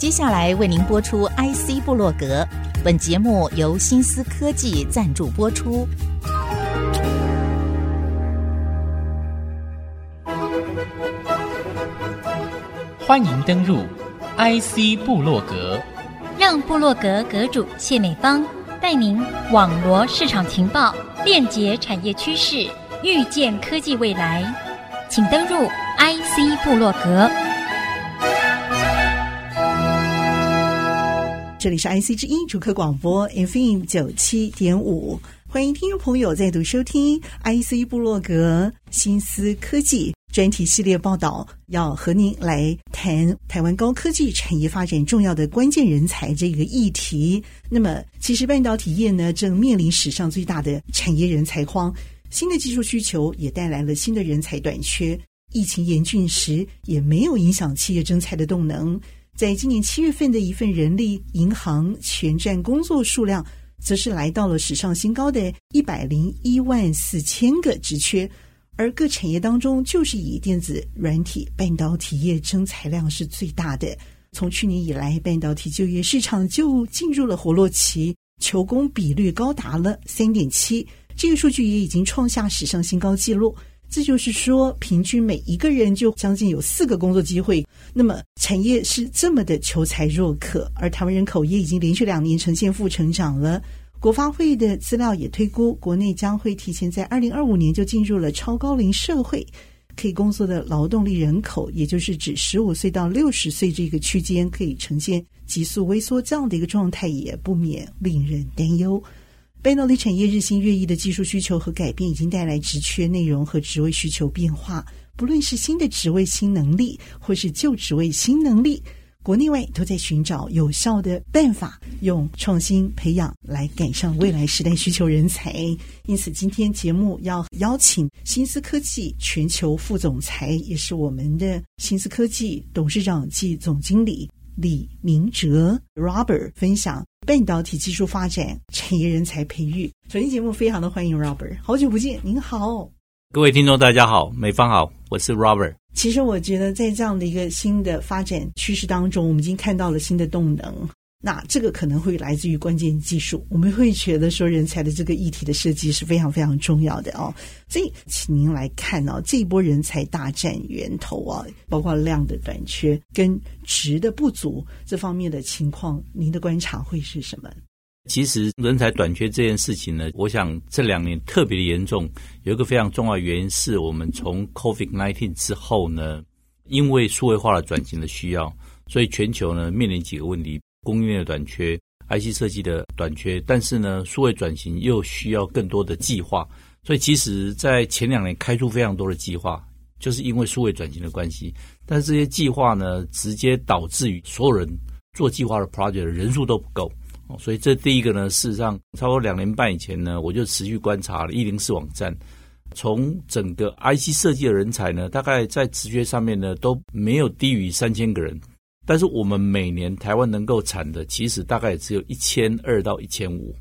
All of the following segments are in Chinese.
接下来为您播出 IC 部落格，本节目由新思科技赞助播出。欢迎登入 IC 部落格，让部落格阁主谢美芳带您网罗市场情报，链接产业趋势，预见科技未来。请登入 IC 部落格。这里是 IC 之音主客广播 FM 九七点五，欢迎听众朋友再度收听 IC 部落格新思科技专题系列报道，要和您来谈台湾高科技产业发展重要的关键人才这个议题。那么，其实半导体业呢，正面临史上最大的产业人才荒，新的技术需求也带来了新的人才短缺。疫情严峻时，也没有影响企业征才的动能。在今年七月份的一份人力银行全站工作数量，则是来到了史上新高的一百零一万四千个职缺，而各产业当中，就是以电子、软体、半导体业征才量是最大的。从去年以来，半导体就业市场就进入了活络期，求工比率高达了三点七，这个数据也已经创下史上新高纪录。这就是说，平均每一个人就将近有四个工作机会。那么，产业是这么的求才若渴，而台湾人口也已经连续两年呈现负成长了。国发会的资料也推估，国内将会提前在二零二五年就进入了超高龄社会，可以工作的劳动力人口，也就是指十五岁到六十岁这个区间，可以呈现急速微缩这样的一个状态，也不免令人担忧。半导体产业日新月异的技术需求和改变，已经带来职缺内容和职位需求变化。不论是新的职位、新能力，或是旧职位、新能力，国内外都在寻找有效的办法，用创新培养来赶上未来时代需求人才。因此，今天节目要邀请新思科技全球副总裁，也是我们的新思科技董事长暨总经理。李明哲 Robert 分享半导体技术发展、产业人才培育。首先节目非常的欢迎 Robert，好久不见，您好，各位听众大家好，美方好，我是 Robert。其实我觉得在这样的一个新的发展趋势当中，我们已经看到了新的动能。那这个可能会来自于关键技术，我们会觉得说人才的这个议题的设计是非常非常重要的哦。所以，请您来看哦，这一波人才大战源头啊，包括量的短缺跟值的不足这方面的情况，您的观察会是什么？其实人才短缺这件事情呢，我想这两年特别的严重，有一个非常重要的原因是我们从 COVID-19 之后呢，因为数位化的转型的需要，所以全球呢面临几个问题。供应链的短缺，IC 设计的短缺，但是呢，数位转型又需要更多的计划，所以其实，在前两年开出非常多的计划，就是因为数位转型的关系。但是这些计划呢，直接导致于所有人做计划的 project 人数都不够。所以这第一个呢，事实上，差不多两年半以前呢，我就持续观察了104网站，从整个 IC 设计的人才呢，大概在直觉上面呢，都没有低于三千个人。但是我们每年台湾能够产的，其实大概也只有一千二到一千五，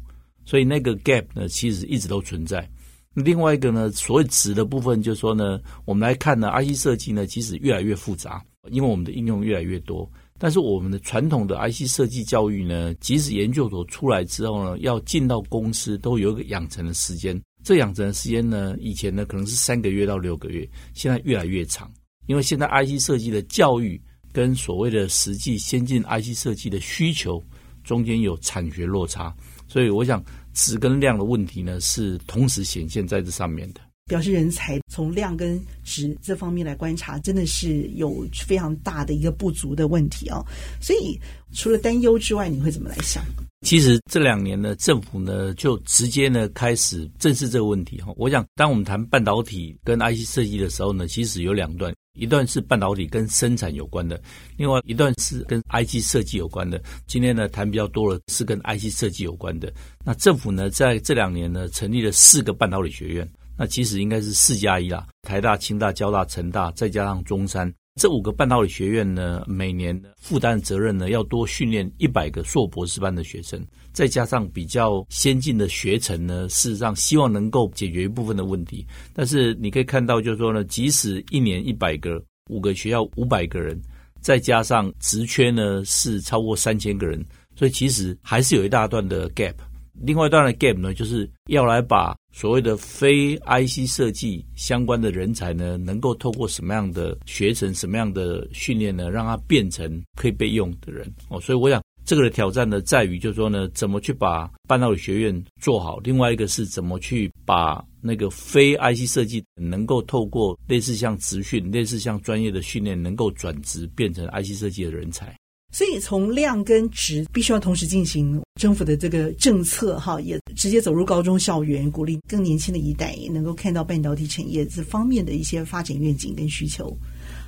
所以那个 gap 呢，其实一直都存在。另外一个呢，所谓值的部分，就是说呢，我们来看呢，IC 设计呢，其实越来越复杂，因为我们的应用越来越多。但是我们的传统的 IC 设计教育呢，即使研究所出来之后呢，要进到公司都有一个养成的时间。这养成的时间呢，以前呢可能是三个月到六个月，现在越来越长，因为现在 IC 设计的教育。跟所谓的实际先进 IC 设计的需求中间有产学落差，所以我想质跟量的问题呢，是同时显现在这上面的。表示人才从量跟质这方面来观察，真的是有非常大的一个不足的问题哦。所以除了担忧之外，你会怎么来想？其实这两年呢，政府呢就直接呢开始正视这个问题哈。我想，当我们谈半导体跟 IC 设计的时候呢，其实有两段。一段是半导体跟生产有关的，另外一段是跟 IC 设计有关的。今天呢，谈比较多的是跟 IC 设计有关的。那政府呢，在这两年呢，成立了四个半导体学院，那其实应该是四加一啦，台大、清大、交大、成大，再加上中山。这五个半导体学院呢，每年负担责任呢，要多训练一百个硕博士班的学生，再加上比较先进的学程呢，事实上希望能够解决一部分的问题。但是你可以看到，就是说呢，即使一年一百个，五个学校五百个人，再加上职缺呢是超过三千个人，所以其实还是有一大段的 gap。另外一段的 gap 呢，就是要来把所谓的非 IC 设计相关的人才呢，能够透过什么样的学程、什么样的训练呢，让他变成可以被用的人哦。所以我想，这个的挑战呢，在于就是说呢，怎么去把半导体学院做好。另外一个是怎么去把那个非 IC 设计能够透过类似像职训、类似像专业的训练，能够转职变成 IC 设计的人才。所以从量跟值必须要同时进行，政府的这个政策哈，也直接走入高中校园，鼓励更年轻的一代也能够看到半导体产业这方面的一些发展愿景跟需求，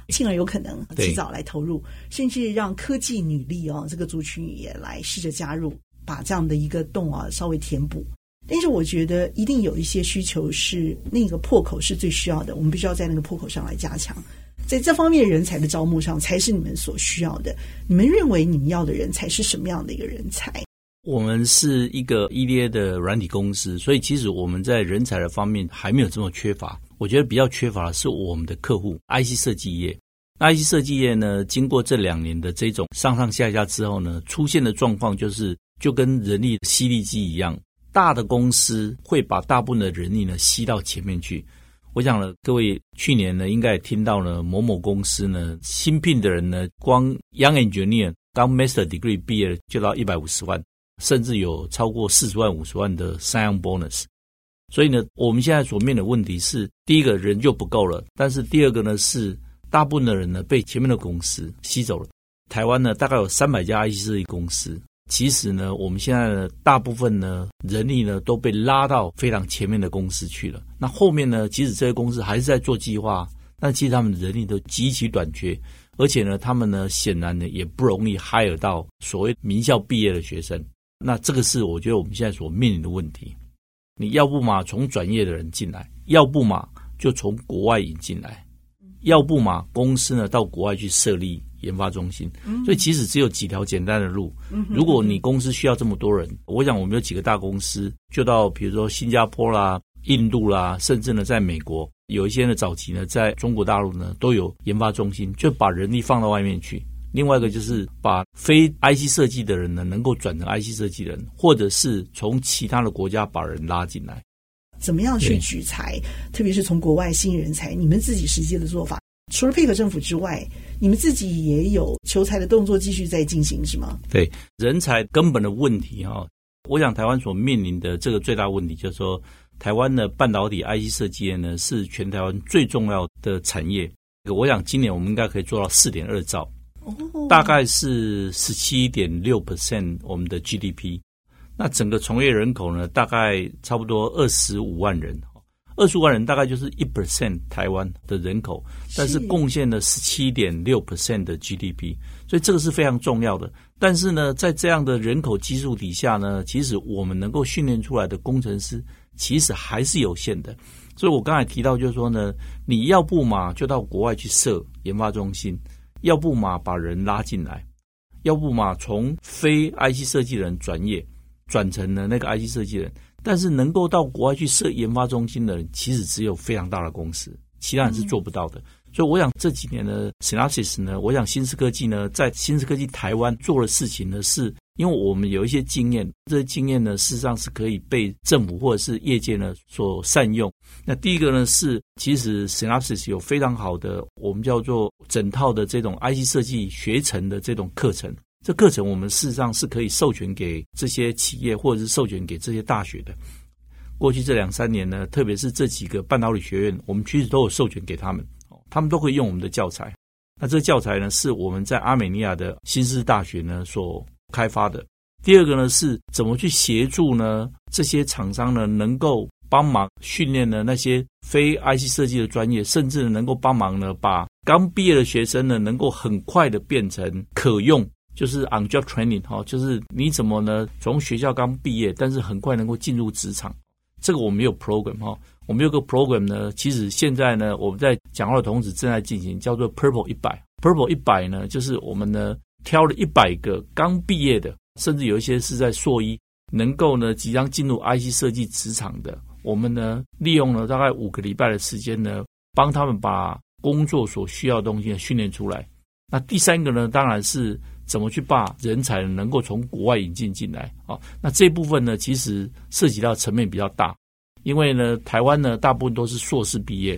进而有可能及早来投入，甚至让科技女力哦这个族群也来试着加入，把这样的一个洞啊稍微填补。但是我觉得一定有一些需求是那个破口是最需要的，我们必须要在那个破口上来加强。在这方面人才的招募上，才是你们所需要的。你们认为你们要的人才是什么样的一个人才？我们是一个 EDA 的软体公司，所以其实我们在人才的方面还没有这么缺乏。我觉得比较缺乏的是我们的客户 IC 设计业。那 IC 设计业呢，经过这两年的这种上上下下之后呢，出现的状况就是就跟人力吸力机一样，大的公司会把大部分的人力呢吸到前面去。我想呢，各位去年呢，应该也听到了某某公司呢，新聘的人呢，光 Young Engineer 刚 Master Degree 毕业就到一百五十万，甚至有超过四十万、五十万的 Sign Bonus。所以呢，我们现在所面的问题是，第一个人就不够了，但是第二个呢，是大部分的人呢被前面的公司吸走了。台湾呢，大概有三百家 IC 设计公司。其实呢，我们现在呢，大部分呢人力呢都被拉到非常前面的公司去了。那后面呢，即使这些公司还是在做计划，但其实他们人力都极其短缺，而且呢，他们呢显然呢也不容易 hire 到所谓名校毕业的学生。那这个是我觉得我们现在所面临的问题。你要不嘛从转业的人进来，要不嘛就从国外引进来，要不嘛公司呢到国外去设立。研发中心，所以其实只有几条简单的路。如果你公司需要这么多人，我想我们有几个大公司，就到比如说新加坡啦、印度啦，甚至呢在美国有一些呢早期呢在中国大陆呢都有研发中心，就把人力放到外面去。另外一个就是把非 IC 设计的人呢能够转成 IC 设计人，或者是从其他的国家把人拉进来。怎么样去取材？特别是从国外吸引人才，你们自己实际的做法，除了配合政府之外。你们自己也有求财的动作继续在进行是吗？对，人才根本的问题哈，我想台湾所面临的这个最大问题就是说，台湾的半导体 IC 设计业呢是全台湾最重要的产业。我想今年我们应该可以做到四点二兆，大概是十七点六 percent 我们的 GDP。那整个从业人口呢，大概差不多二十五万人。二十万人大概就是一 percent 台湾的人口，但是贡献了十七点六 percent 的 GDP，所以这个是非常重要的。但是呢，在这样的人口基数底下呢，其实我们能够训练出来的工程师其实还是有限的。所以我刚才提到就是说呢，你要不嘛就到国外去设研发中心，要不嘛把人拉进来，要不嘛从非 IC 设计人转业转成了那个 IC 设计人。但是能够到国外去设研发中心的人，其实只有非常大的公司，其他人是做不到的。嗯、所以我想这几年的，Synopsys 呢，我想新思科技呢，在新思科技台湾做的事情呢，是因为我们有一些经验，这些经验呢，事实上是可以被政府或者是业界呢所善用。那第一个呢是，其实 Synopsys 有非常好的我们叫做整套的这种 IC 设计学程的这种课程。这课程我们事实上是可以授权给这些企业，或者是授权给这些大学的。过去这两三年呢，特别是这几个半导体学院，我们其实都有授权给他们，他们都会用我们的教材。那这个教材呢，是我们在阿美尼亚的新斯大学呢所开发的。第二个呢，是怎么去协助呢这些厂商呢，能够帮忙训练呢那些非 IC 设计的专业，甚至能够帮忙呢把刚毕业的学生呢，能够很快的变成可用。就是 on job training 哈，就是你怎么呢？从学校刚毕业，但是很快能够进入职场，这个我们有 program 哈，我们有个 program 呢。其实现在呢，我们在讲话的同时正在进行，叫做 Purple 一百。Purple 一百呢，就是我们呢挑了一百个刚毕业的，甚至有一些是在硕一，能够呢即将进入 IC 设计职场的，我们呢利用了大概五个礼拜的时间呢，帮他们把工作所需要的东西训练出来。那第三个呢，当然是怎么去把人才能够从国外引进进来啊？那这部分呢，其实涉及到层面比较大，因为呢，台湾呢大部分都是硕士毕业，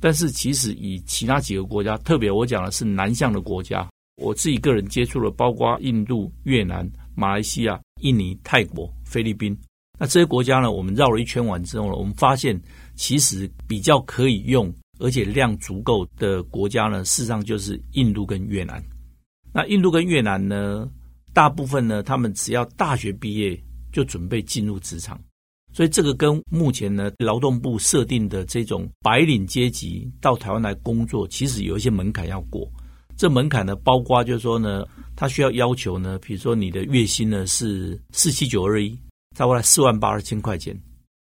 但是其实以其他几个国家，特别我讲的是南向的国家，我自己个人接触了，包括印度、越南、马来西亚、印尼、泰国、菲律宾，那这些国家呢，我们绕了一圈完之后呢，我们发现其实比较可以用。而且量足够的国家呢，事实上就是印度跟越南。那印度跟越南呢，大部分呢，他们只要大学毕业就准备进入职场，所以这个跟目前呢劳动部设定的这种白领阶级到台湾来工作，其实有一些门槛要过。这门槛呢，包括就是说呢，他需要要求呢，比如说你的月薪呢是四七九二一，再过来四万八二千块钱，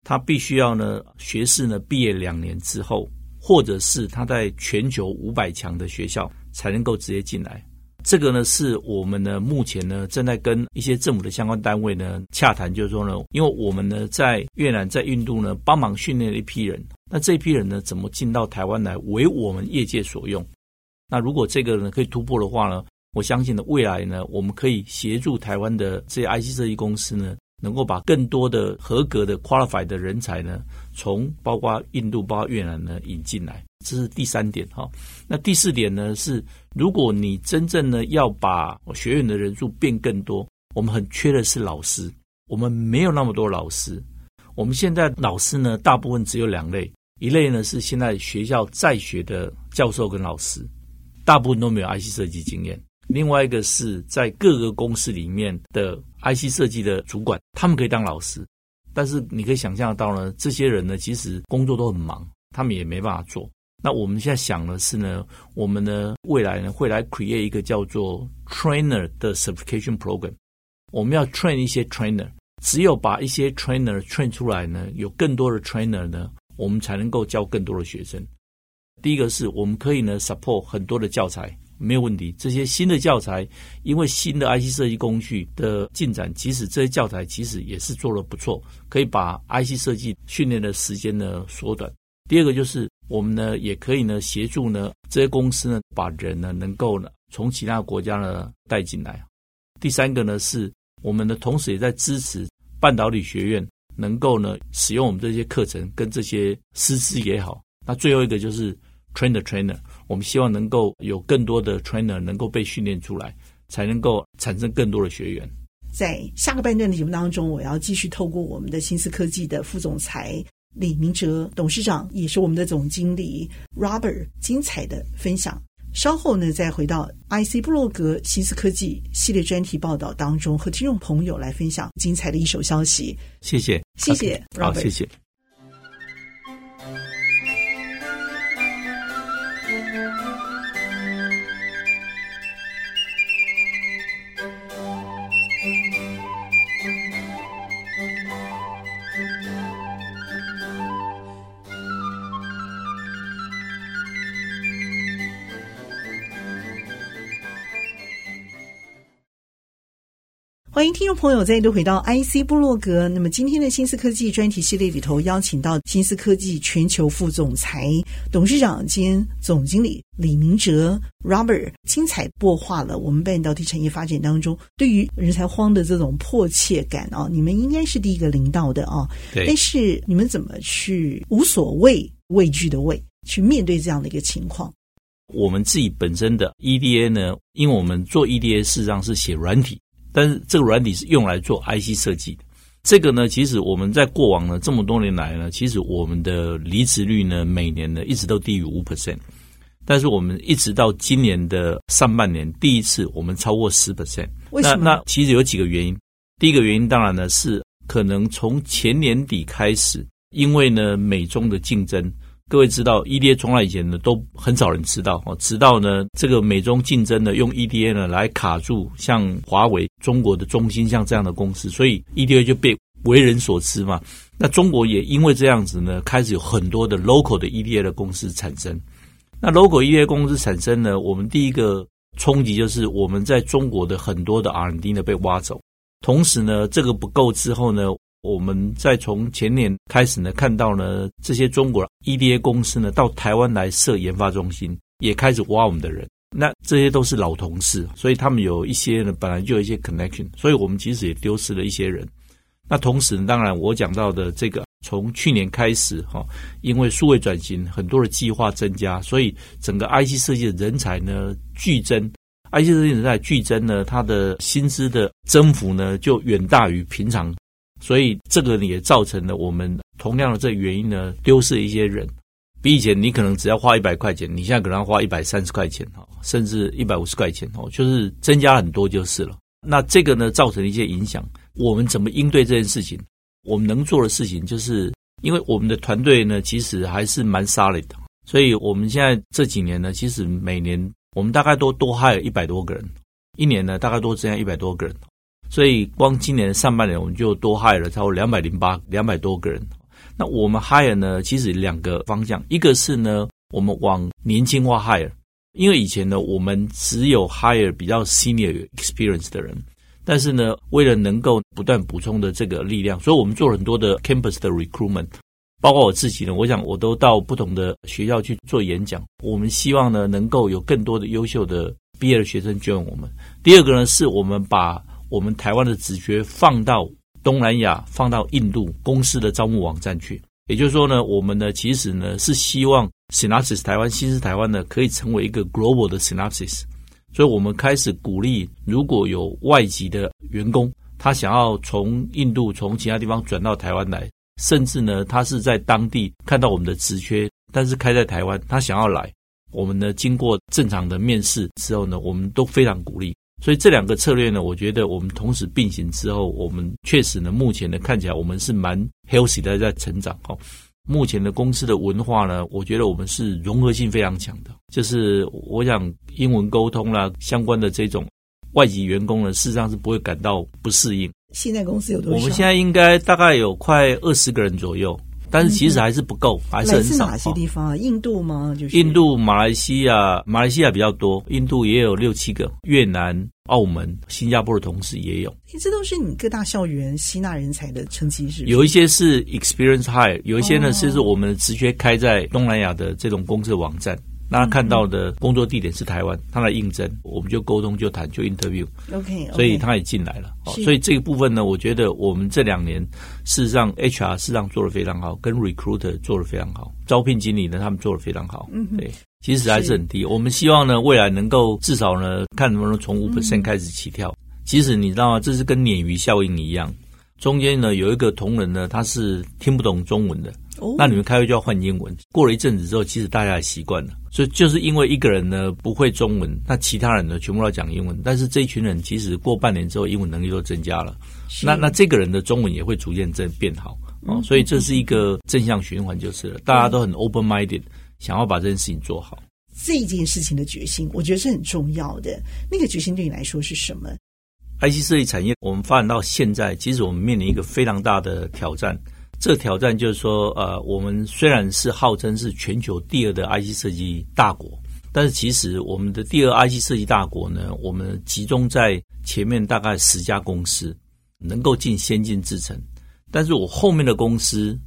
他必须要呢学士呢毕业两年之后。或者是他在全球五百强的学校才能够直接进来，这个呢是我们呢目前呢正在跟一些政府的相关单位呢洽谈，就是说呢，因为我们呢在越南、在印度呢帮忙训练了一批人，那这批人呢怎么进到台湾来为我们业界所用？那如果这个呢可以突破的话呢，我相信呢未来呢我们可以协助台湾的这些 IC 设计公司呢。能够把更多的合格的 qualified 的人才呢，从包括印度、包括越南呢引进来，这是第三点哈。那第四点呢是，如果你真正呢要把学院的人数变更多，我们很缺的是老师，我们没有那么多老师。我们现在老师呢，大部分只有两类，一类呢是现在学校在学的教授跟老师，大部分都没有 IC 设计经验。另外一个是在各个公司里面的 IC 设计的主管，他们可以当老师，但是你可以想象到呢，这些人呢其实工作都很忙，他们也没办法做。那我们现在想的是呢，我们呢未来呢会来 create 一个叫做 trainer 的 certification program，我们要 train 一些 trainer，只有把一些 trainer train 出来呢，有更多的 trainer 呢，我们才能够教更多的学生。第一个是我们可以呢 support 很多的教材。没有问题。这些新的教材，因为新的 IC 设计工具的进展，其实这些教材其实也是做的不错，可以把 IC 设计训练的时间呢缩短。第二个就是我们呢也可以呢协助呢这些公司呢把人呢能够呢从其他国家呢带进来。第三个呢是我们呢同时也在支持半导体学院能够呢使用我们这些课程跟这些师资也好。那最后一个就是 train the trainer。我们希望能够有更多的 trainer 能够被训练出来，才能够产生更多的学员。在下个半段的节目当中，我要继续透过我们的新思科技的副总裁李明哲董事长，也是我们的总经理 Robert 精彩的分享。稍后呢，再回到 IC 布洛格新思科技系列专题报道当中，和听众朋友来分享精彩的一手消息。谢谢，谢谢 Robert，好，谢谢。欢迎听众朋友再度回到 IC 部落格。那么今天的新思科技专题系列里头，邀请到新思科技全球副总裁、董事长兼总经理李明哲 Robert，精彩擘画了我们半导体产业发展当中对于人才荒的这种迫切感啊！你们应该是第一个领到的啊，对。但是你们怎么去无所畏畏惧的畏去面对这样的一个情况？我们自己本身的 EDA 呢，因为我们做 EDA 事实上是写软体。但是这个软体是用来做 IC 设计的，这个呢，其实我们在过往呢这么多年来呢，其实我们的离职率呢每年呢一直都低于五 percent，但是我们一直到今年的上半年第一次我们超过十 percent。为什么？那那其实有几个原因，第一个原因当然呢是可能从前年底开始，因为呢美中的竞争。各位知道，EDA 从来以前呢都很少人知道哦，直到呢这个美中竞争呢用 EDA 呢来卡住像华为、中国的中兴像这样的公司，所以 EDA 就被为人所知嘛。那中国也因为这样子呢，开始有很多的 local 的 EDA 的公司产生。那 local EDA 公司产生呢，我们第一个冲击就是我们在中国的很多的 R&D 呢被挖走，同时呢这个不够之后呢。我们在从前年开始呢，看到呢这些中国 EDA 公司呢到台湾来设研发中心，也开始挖我们的人。那这些都是老同事，所以他们有一些呢，本来就有一些 connection，所以我们其实也丢失了一些人。那同时呢，当然我讲到的这个，从去年开始哈，因为数位转型，很多的计划增加，所以整个 IC 设计的人才呢剧增，IC 设计人才剧增呢，它的薪资的增幅呢就远大于平常，所以这个也造成了我们同样的这原因呢，丢失一些人。比以前你可能只要花一百块钱，你现在可能要花一百三十块钱哈，甚至一百五十块钱哦，就是增加很多就是了。那这个呢，造成一些影响。我们怎么应对这件事情？我们能做的事情，就是因为我们的团队呢，其实还是蛮 solid 的，所以我们现在这几年呢，其实每年我们大概都多 hire 一百多个人，一年呢大概多增加一百多个人。所以光今年上半年我们就多 hire 了超过两百零八两百多个人。那我们 hire 呢，其实两个方向，一个是呢，我们往年轻化 hire，因为以前呢，我们只有 hire 比较 senior experience 的人，但是呢，为了能够不断补充的这个力量，所以我们做了很多的 campus 的 recruitment，包括我自己呢，我想我都到不同的学校去做演讲，我们希望呢，能够有更多的优秀的毕业的学生 join 我们。第二个呢，是我们把我们台湾的职缺放到。东南亚放到印度公司的招募网站去，也就是说呢，我们呢其实呢是希望 Synopsis 台湾、新思台湾呢可以成为一个 global 的 Synopsis，所以我们开始鼓励，如果有外籍的员工，他想要从印度、从其他地方转到台湾来，甚至呢他是在当地看到我们的职缺，但是开在台湾，他想要来，我们呢经过正常的面试之后呢，我们都非常鼓励。所以这两个策略呢，我觉得我们同时并行之后，我们确实呢，目前呢看起来我们是蛮 healthy 的在成长哈。目前的公司的文化呢，我觉得我们是融合性非常强的，就是我想英文沟通啦，相关的这种外籍员工呢，事实上是不会感到不适应。现在公司有多少？我们现在应该大概有快二十个人左右。但是其实还是不够，嗯、还是很少。哪些地方啊？印度吗？就是印度、马来西亚，马来西亚比较多，印度也有六七个，越南、澳门、新加坡的同事也有。这都是你各大校园吸纳人才的成绩是，是？有一些是 experience high，有一些呢是是我们直接开在东南亚的这种公司的网站。那他看到的工作地点是台湾，他来应征，我们就沟通就谈就 interview。OK，所以他也进来了。所以这个部分呢，我觉得我们这两年事实上 HR 事实上做得非常好，跟 recruiter 做得非常好，招聘经理呢他们做得非常好。嗯，对，其实还是很低。我们希望呢未来能够至少呢看能不能从五 percent 开始起跳。其实你知道吗？这是跟鲶鱼效应一样。中间呢有一个同仁呢，他是听不懂中文的，哦、那你们开会就要换英文。过了一阵子之后，其实大家也习惯了。所以就是因为一个人呢不会中文，那其他人呢全部都要讲英文。但是这一群人其实过半年之后，英文能力都增加了。那那这个人的中文也会逐渐在变好哦。所以这是一个正向循环，就是了。大家都很 open minded，想要把这件事情做好。这件事情的决心，我觉得是很重要的。那个决心对你来说是什么？IC 设计产业，我们发展到现在，其实我们面临一个非常大的挑战。这挑战就是说，呃，我们虽然是号称是全球第二的 IC 设计大国，但是其实我们的第二 IC 设计大国呢，我们集中在前面大概十家公司能够进先进制程，但是我后面的公司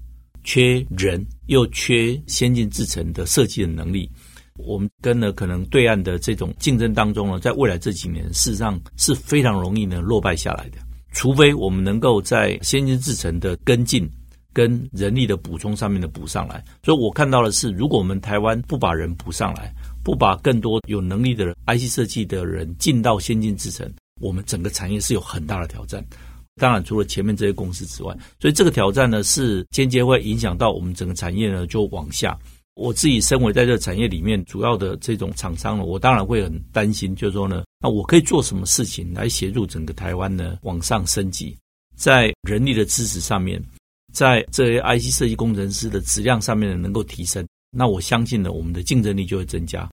缺人，又缺先进制程的设计的能力。我们跟了可能对岸的这种竞争当中呢，在未来这几年，事实上是非常容易呢落败下来的。除非我们能够在先进制程的跟进跟人力的补充上面的补上来。所以我看到的是，如果我们台湾不把人补上来，不把更多有能力的 IC 设计的人进到先进制程，我们整个产业是有很大的挑战。当然，除了前面这些公司之外，所以这个挑战呢，是间接会影响到我们整个产业呢就往下。我自己身为在这个产业里面主要的这种厂商呢，我当然会很担心，就是说呢，那我可以做什么事情来协助整个台湾呢往上升级，在人力的支持上面，在这些 IC 设计工程师的质量上面呢能够提升，那我相信呢，我们的竞争力就会增加，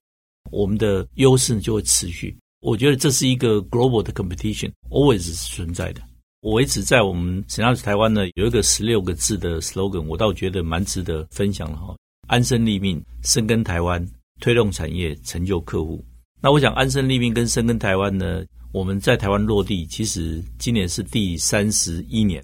我们的优势就会持续。我觉得这是一个 global 的 competition，always 是存在的。我一直在我们怎样是台湾呢有一个十六个字的 slogan，我倒觉得蛮值得分享的哈。安身立命，深耕台湾，推动产业，成就客户。那我想，安身立命跟深耕台湾呢，我们在台湾落地，其实今年是第三十一年。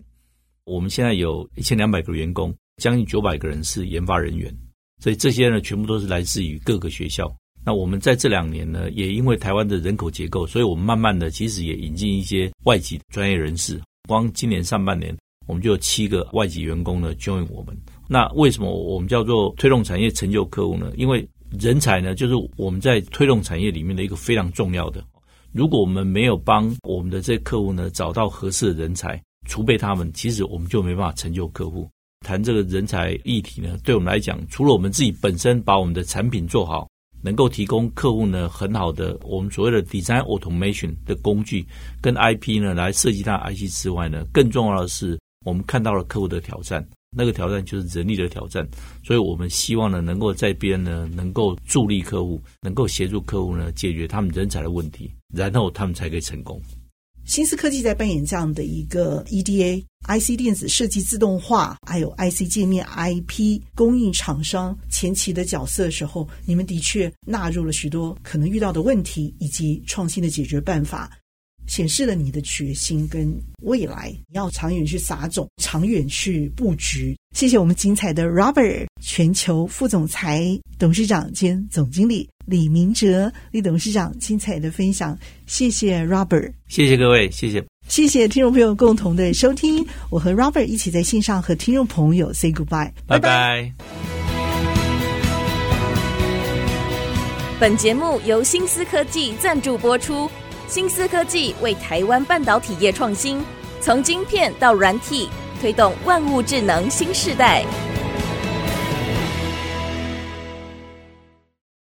我们现在有一千两百个员工，将近九百个人是研发人员，所以这些呢，全部都是来自于各个学校。那我们在这两年呢，也因为台湾的人口结构，所以我们慢慢的其实也引进一些外籍专业人士。光今年上半年，我们就有七个外籍员工呢 join 我们。那为什么我们叫做推动产业成就客户呢？因为人才呢，就是我们在推动产业里面的一个非常重要的。如果我们没有帮我们的这些客户呢找到合适的人才，储备他们，其实我们就没办法成就客户。谈这个人才议题呢，对我们来讲，除了我们自己本身把我们的产品做好，能够提供客户呢很好的我们所谓的 design automation 的工具跟 IP 呢来设计它 IC 之外呢，更重要的是我们看到了客户的挑战，那个挑战就是人力的挑战，所以我们希望呢能够在边呢能够助力客户，能够协助客户呢解决他们人才的问题，然后他们才可以成功。新思科技在扮演这样的一个 EDA、IC 电子设计自动化，还有 IC 界面 IP 供应厂商前期的角色的时候，你们的确纳入了许多可能遇到的问题以及创新的解决办法。显示了你的决心跟未来，你要长远去撒种，长远去布局。谢谢我们精彩的 Robert 全球副总裁、董事长兼总经理李明哲李董事长精彩的分享。谢谢 Robert，谢谢各位，谢谢，谢谢听众朋友共同的收听。我和 Robert 一起在线上和听众朋友 say goodbye，拜拜。本节目由新思科技赞助播出。新思科技为台湾半导体业创新，从晶片到软体，推动万物智能新时代。